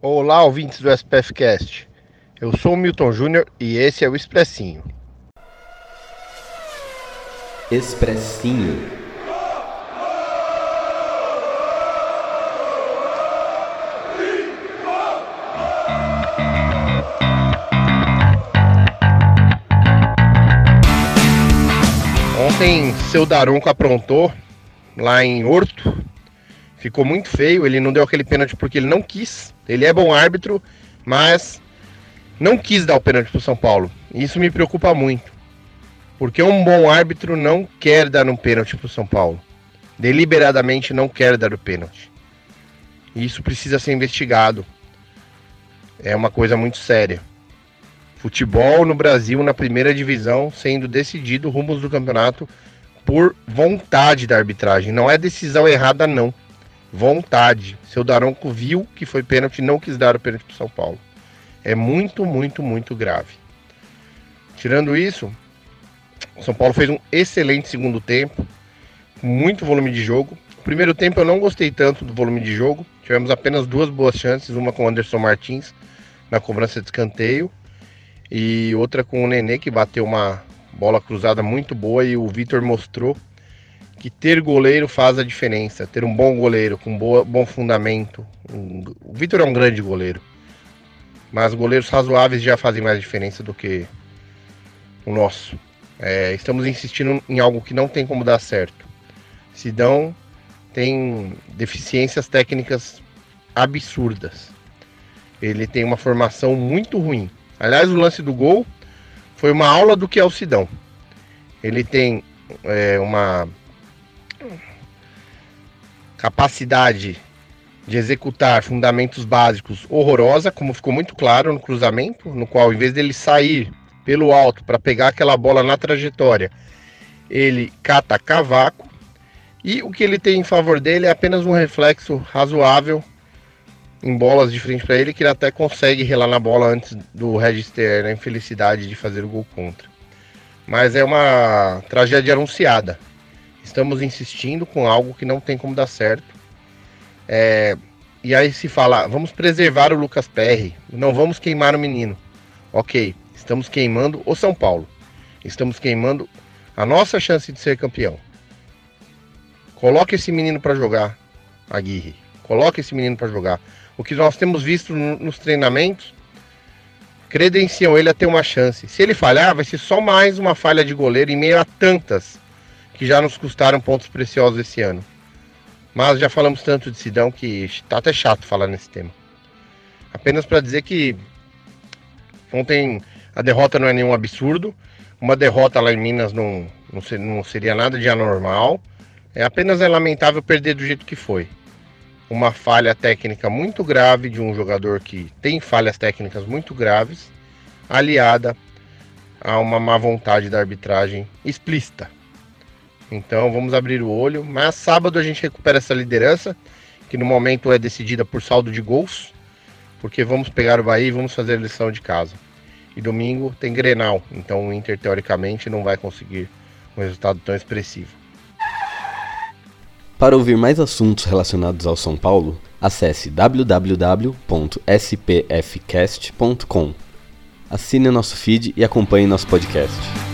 Olá, ouvintes do SPFcast. Eu sou o Milton Júnior e esse é o Expressinho. Expressinho. Ontem, seu Daronco aprontou lá em Horto. Ficou muito feio. Ele não deu aquele pênalti porque ele não quis. Ele é bom árbitro, mas não quis dar o pênalti pro São Paulo. Isso me preocupa muito. Porque um bom árbitro não quer dar um pênalti pro São Paulo. Deliberadamente não quer dar o pênalti. Isso precisa ser investigado. É uma coisa muito séria. Futebol no Brasil na primeira divisão sendo decidido rumos do campeonato por vontade da arbitragem. Não é decisão errada, não. Vontade. Seu Daronco viu que foi pênalti e não quis dar o pênalti para São Paulo. É muito, muito, muito grave. Tirando isso, São Paulo fez um excelente segundo tempo, muito volume de jogo. Primeiro tempo eu não gostei tanto do volume de jogo. Tivemos apenas duas boas chances, uma com o Anderson Martins na cobrança de escanteio e outra com o Nenê que bateu uma bola cruzada muito boa e o Vitor mostrou que ter goleiro faz a diferença, ter um bom goleiro com boa, bom fundamento. Um, o Vitor é um grande goleiro, mas goleiros razoáveis já fazem mais diferença do que o nosso. É, estamos insistindo em algo que não tem como dar certo. Sidão tem deficiências técnicas absurdas. Ele tem uma formação muito ruim. Aliás, o lance do gol foi uma aula do que é o Sidão. Ele tem é, uma capacidade de executar fundamentos básicos horrorosa, como ficou muito claro no cruzamento, no qual, em vez dele sair pelo alto para pegar aquela bola na trajetória, ele cata cavaco. E o que ele tem em favor dele é apenas um reflexo razoável em bolas de frente para ele, que ele até consegue relar na bola antes do Register a infelicidade de fazer o gol contra. Mas é uma tragédia anunciada. Estamos insistindo com algo que não tem como dar certo. É, e aí se fala, vamos preservar o Lucas Perry, não vamos queimar o menino. Ok, estamos queimando o São Paulo. Estamos queimando a nossa chance de ser campeão. Coloque esse menino para jogar, Aguirre. Coloque esse menino para jogar. O que nós temos visto nos treinamentos credenciam ele a ter uma chance. Se ele falhar, vai ser só mais uma falha de goleiro em meio a tantas que já nos custaram pontos preciosos esse ano. Mas já falamos tanto de Sidão que está até chato falar nesse tema. Apenas para dizer que ontem a derrota não é nenhum absurdo. Uma derrota lá em Minas não, não, não seria nada de anormal. É apenas é lamentável perder do jeito que foi uma falha técnica muito grave de um jogador que tem falhas técnicas muito graves, aliada a uma má vontade da arbitragem explícita. Então vamos abrir o olho, mas sábado a gente recupera essa liderança, que no momento é decidida por saldo de gols, porque vamos pegar o Bahia e vamos fazer a lição de casa. E domingo tem Grenal, então o Inter teoricamente não vai conseguir um resultado tão expressivo. Para ouvir mais assuntos relacionados ao São Paulo, acesse www.spfcast.com. Assine nosso feed e acompanhe nosso podcast.